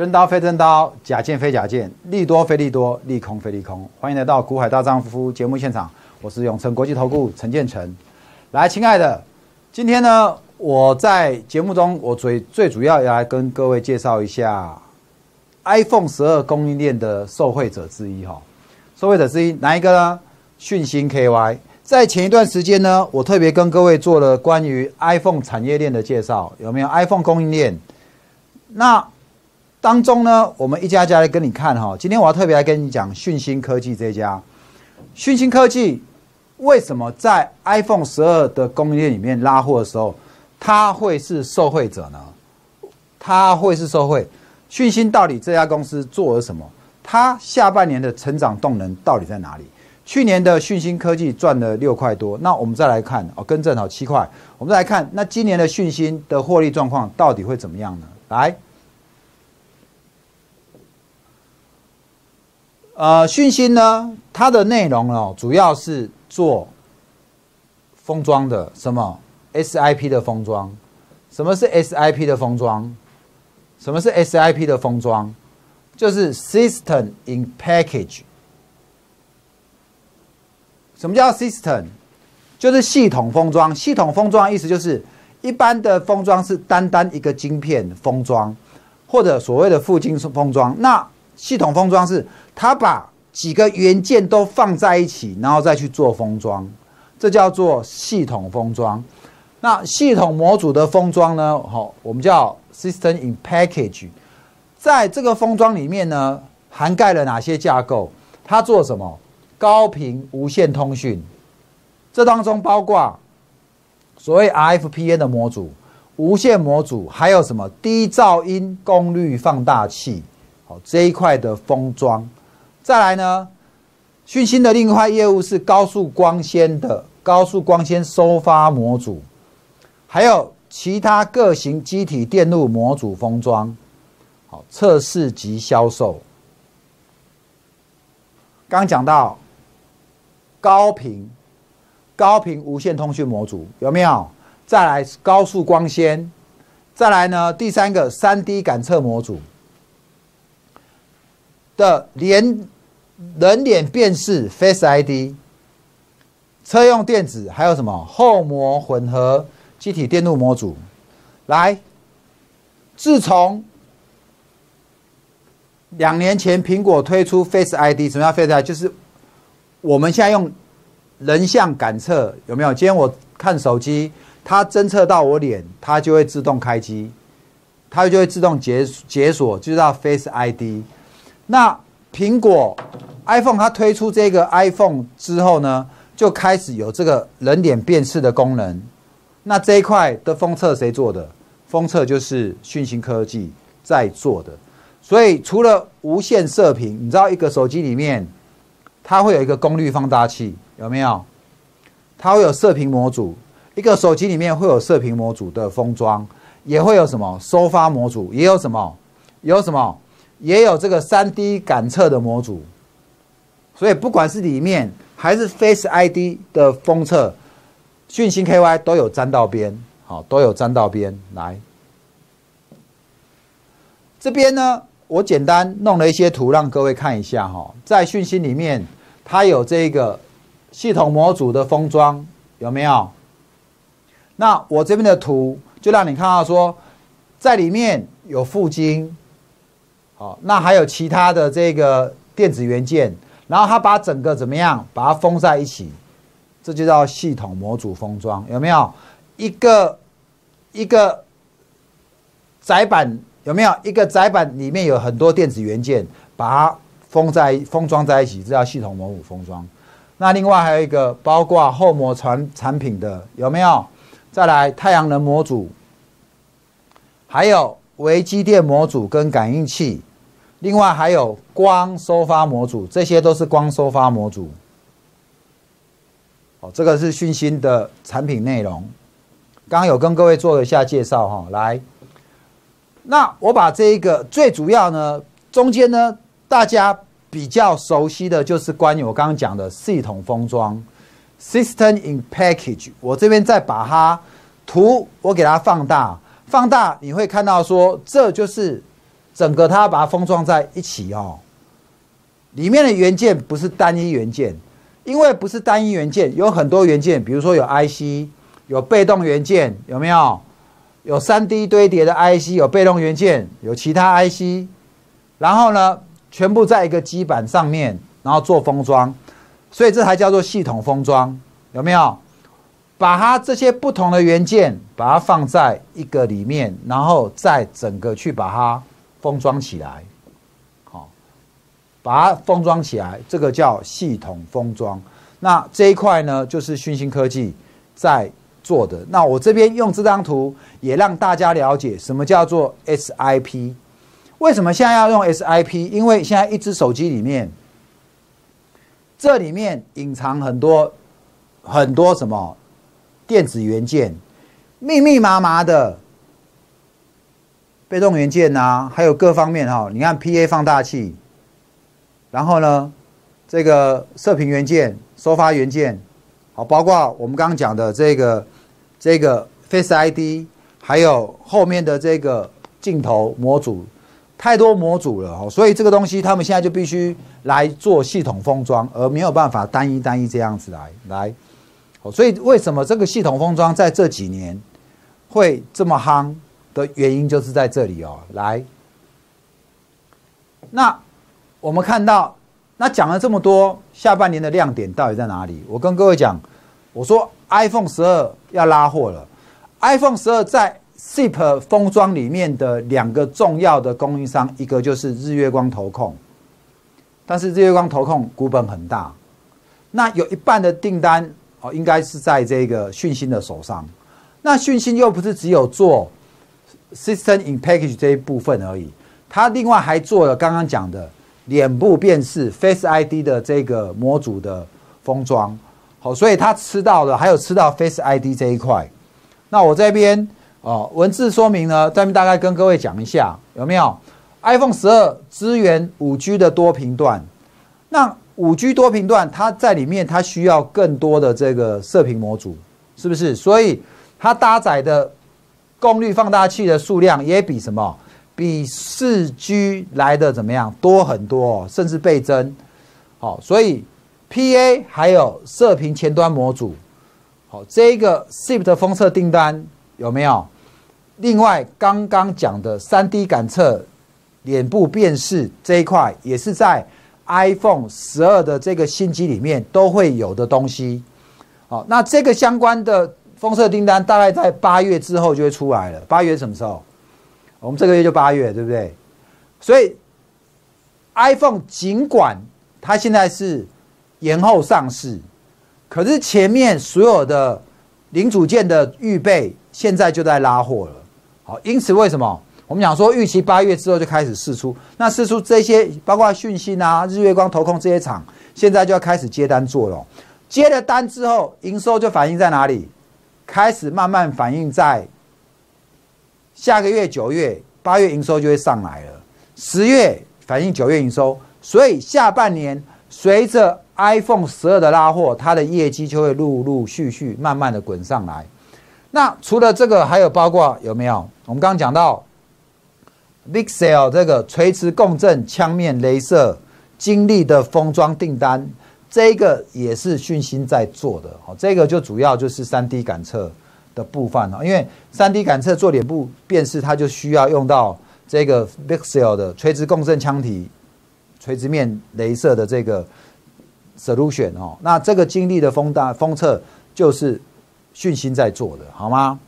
真刀非真刀，假剑非假剑，利多非利多，利空非利空。欢迎来到《股海大丈夫》节目现场，我是永诚国际投顾陈建成。来，亲爱的，今天呢，我在节目中，我最最主要要来跟各位介绍一下 iPhone 十二供应链的受惠者之一哈。受惠者之一哪一个呢？讯星 KY。在前一段时间呢，我特别跟各位做了关于 iPhone 产业链的介绍，有没有 iPhone 供应链？那当中呢，我们一家家来跟你看哈。今天我要特别来跟你讲讯星科技这家。讯星科技为什么在 iPhone 十二的供应链里面拉货的时候，它会是受惠者呢？它会是受惠。讯星到底这家公司做了什么？它下半年的成长动能到底在哪里？去年的讯星科技赚了六块多，那我们再来看哦，更正好七块。我们再来看，那今年的讯星的获利状况到底会怎么样呢？来，呃，讯息呢，它的内容哦，主要是做封装的，什么 SIP 的封装？什么是 SIP 的封装？什么是 SIP 的封装？就是 System in Package。什么叫 system？就是系统封装。系统封装意思就是，一般的封装是单单一个晶片封装，或者所谓的附晶封装。那系统封装是它把几个元件都放在一起，然后再去做封装，这叫做系统封装。那系统模组的封装呢？好，我们叫 system in package。在这个封装里面呢，涵盖了哪些架构？它做什么？高频无线通讯，这当中包括所谓 RFPN 的模组、无线模组，还有什么低噪音功率放大器，好这一块的封装。再来呢，讯星的另一块业务是高速光纤的高速光纤收发模组，还有其他各型机体电路模组封装，好测试及销售。刚讲到。高频、高频无线通讯模组有没有？再来高速光纤，再来呢？第三个三 D 感测模组的连人脸辨识 Face ID，车用电子还有什么后膜混合机体电路模组？来，自从两年前苹果推出 Face ID，什么叫 Face ID？就是。我们现在用人像感测有没有？今天我看手机，它侦测到我脸，它就会自动开机，它就会自动解解锁，就叫 Face ID。那苹果 iPhone 它推出这个 iPhone 之后呢，就开始有这个人脸辨识的功能。那这一块的封测谁做的？封测就是讯星科技在做的。所以除了无线射频，你知道一个手机里面。它会有一个功率放大器，有没有？它会有射频模组，一个手机里面会有射频模组的封装，也会有什么收发模组，也有什么？有什么？也有这个三 D 感测的模组。所以不管是里面还是 Face ID 的封测，讯星 KY 都有沾到边，好，都有沾到边。来，这边呢？我简单弄了一些图让各位看一下哈，在讯息里面，它有这个系统模组的封装有没有？那我这边的图就让你看到说，在里面有附晶，好，那还有其他的这个电子元件，然后它把整个怎么样，把它封在一起，这就叫系统模组封装，有没有？一个一个载板。有没有一个载板里面有很多电子元件，把它封在封装在一起，这叫系统模组封装。那另外还有一个包括后膜产产品的有没有？再来太阳能模组，还有微机电模组跟感应器，另外还有光收发模组，这些都是光收发模组。哦，这个是讯芯的产品内容，刚刚有跟各位做了一下介绍哈，来。那我把这一个最主要呢，中间呢，大家比较熟悉的就是关于我刚刚讲的系统封装，System in Package。我这边再把它图我给它放大，放大你会看到说，这就是整个它把它封装在一起哦。里面的元件不是单一元件，因为不是单一元件，有很多元件，比如说有 IC，有被动元件，有没有？有三 D 堆叠的 IC，有被动元件，有其他 IC，然后呢，全部在一个基板上面，然后做封装，所以这才叫做系统封装，有没有？把它这些不同的元件，把它放在一个里面，然后再整个去把它封装起来，好，把它封装起来，这个叫系统封装。那这一块呢，就是讯星科技在做的。那我这边用这张图，也让大家了解什么叫做 SIP。为什么现在要用 SIP？因为现在一只手机里面，这里面隐藏很多很多什么？电子元件密密麻麻的，被动元件呐，还有各方面哈。你看 PA 放大器，然后呢，这个射频元件、收发元件，好，包括我们刚刚讲的这个这个 Face ID，还有后面的这个镜头模组，太多模组了哦。所以这个东西他们现在就必须来做系统封装，而没有办法单一单一这样子来来。所以为什么这个系统封装在这几年会这么夯的原因，就是在这里哦。来，那我们看到，那讲了这么多，下半年的亮点到底在哪里？我跟各位讲，我说 iPhone 十二要拉货了。iPhone 十二在 SIP 封装里面的两个重要的供应商，一个就是日月光投控，但是日月光投控股本很大，那有一半的订单。哦，应该是在这个讯芯的手上。那讯芯又不是只有做 system in package 这一部分而已，它另外还做了刚刚讲的脸部辨识 Face ID 的这个模组的封装。好，所以它吃到了，还有吃到 Face ID 这一块。那我这边哦，文字说明呢，这边大概跟各位讲一下，有没有？iPhone 十二支援五 G 的多频段。那五 G 多频段，它在里面，它需要更多的这个射频模组，是不是？所以它搭载的功率放大器的数量也比什么？比四 G 来的怎么样？多很多，甚至倍增。好，所以 PA 还有射频前端模组，好，这个 SIP 的封测订单有没有？另外，刚刚讲的 3D 感测、脸部辨识这一块，也是在。iPhone 十二的这个新机里面都会有的东西，好，那这个相关的封测订单大概在八月之后就会出来了。八月什么时候？我们这个月就八月，对不对？所以 iPhone 尽管它现在是延后上市，可是前面所有的零组件的预备现在就在拉货了。好，因此为什么？我们讲说，预期八月之后就开始试出，那试出这些包括讯息啊、日月光、投控这些厂，现在就要开始接单做了。接了单之后，营收就反映在哪里？开始慢慢反映在下个月九月、八月营收就会上来了。十月反映九月营收，所以下半年随着 iPhone 十二的拉货，它的业绩就会陆陆续续慢慢的滚上来。那除了这个，还有包括有没有？我们刚刚讲到。Vixel 这个垂直共振枪面镭射精力的封装订单，这个也是讯芯在做的。哦，这个就主要就是三 D 感测的部分了。因为三 D 感测做脸部辨识，它就需要用到这个 Vixel 的垂直共振腔体垂直面镭射的这个 solution 哦。那这个精力的风大风测就是讯芯在做的，好吗？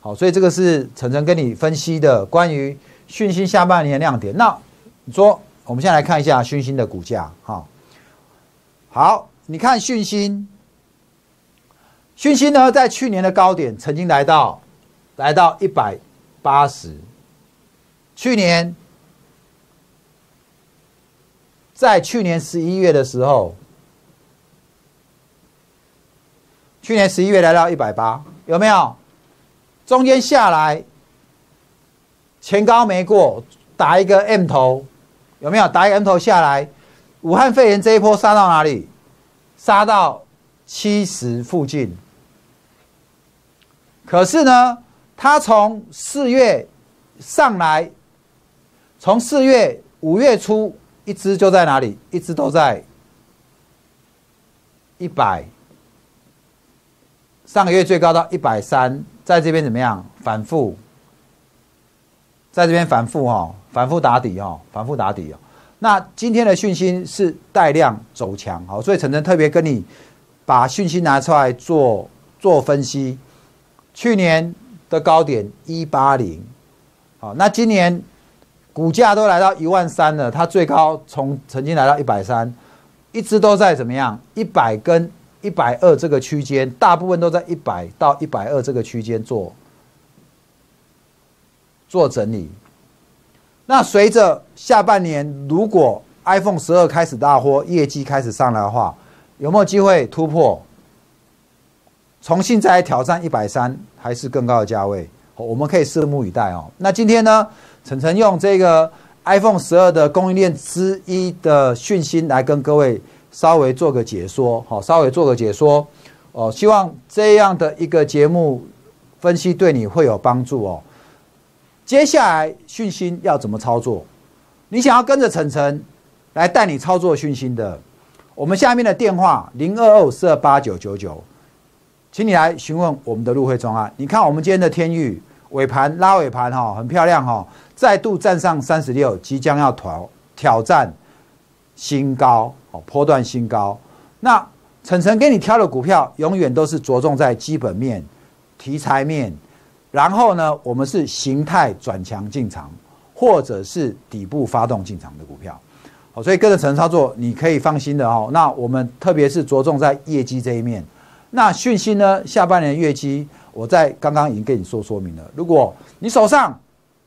好，所以这个是晨晨跟你分析的关于。讯星下半年亮点，那你说，我们现在来看一下讯星的股价，哈，好，你看讯星，讯星呢，在去年的高点曾经来到，来到一百八十，去年，在去年十一月的时候，去年十一月来到一百八，有没有？中间下来。前高没过，打一个 M 头，有没有？打一个 M 头下来，武汉肺炎这一波杀到哪里？杀到七十附近。可是呢，它从四月上来，从四月、五月初，一直就在哪里？一直都在一百。上个月最高到一百三，在这边怎么样？反复，在这边反复哈，反复打底哈，反复打底哦。那今天的讯息是带量走强，好，所以晨晨特别跟你把讯息拿出来做做分析。去年的高点一八零，好，那今年股价都来到一万三了，它最高从曾经来到一百三，一直都在怎么样？一百跟一百二这个区间，大部分都在一百到一百二这个区间做做整理。那随着下半年，如果 iPhone 十二开始大货，业绩开始上来的话，有没有机会突破，重新再来挑战一百三，还是更高的价位？我们可以拭目以待哦。那今天呢，晨晨用这个 iPhone 十二的供应链之一的讯息来跟各位稍微做个解说，好，稍微做个解说哦。希望这样的一个节目分析对你会有帮助哦。接下来讯息要怎么操作？你想要跟着晨晨来带你操作讯息的，我们下面的电话零二二四二八九九九，请你来询问我们的入会专案。你看我们今天的天域尾盘拉尾盘哈，很漂亮哈，再度站上三十六，即将要挑挑战新高哦，波段新高。那晨晨给你挑的股票，永远都是着重在基本面、题材面。然后呢，我们是形态转强进场，或者是底部发动进场的股票，好，所以跟着陈操作，你可以放心的哦。那我们特别是着重在业绩这一面。那讯息呢，下半年业绩，我在刚刚已经跟你说说明了。如果你手上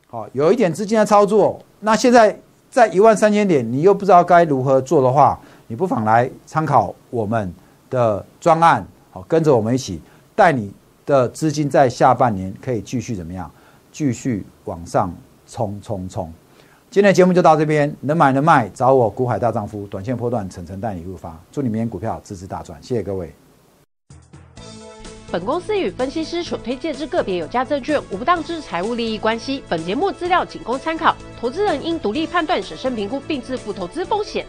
好有一点资金的操作，那现在在一万三千点，你又不知道该如何做的话，你不妨来参考我们的专案，好，跟着我们一起带你。的资金在下半年可以继续怎么样？继续往上冲冲冲！今天的节目就到这边，能买能卖找我股海大丈夫，短线波段层层带你入发，祝你明天股票支持大赚！谢谢各位。本公司与分析师所推荐之个别有价证券无不当之财务利益关系，本节目资料仅供参考，投资人应独立判断、审慎评估并自负投资风险。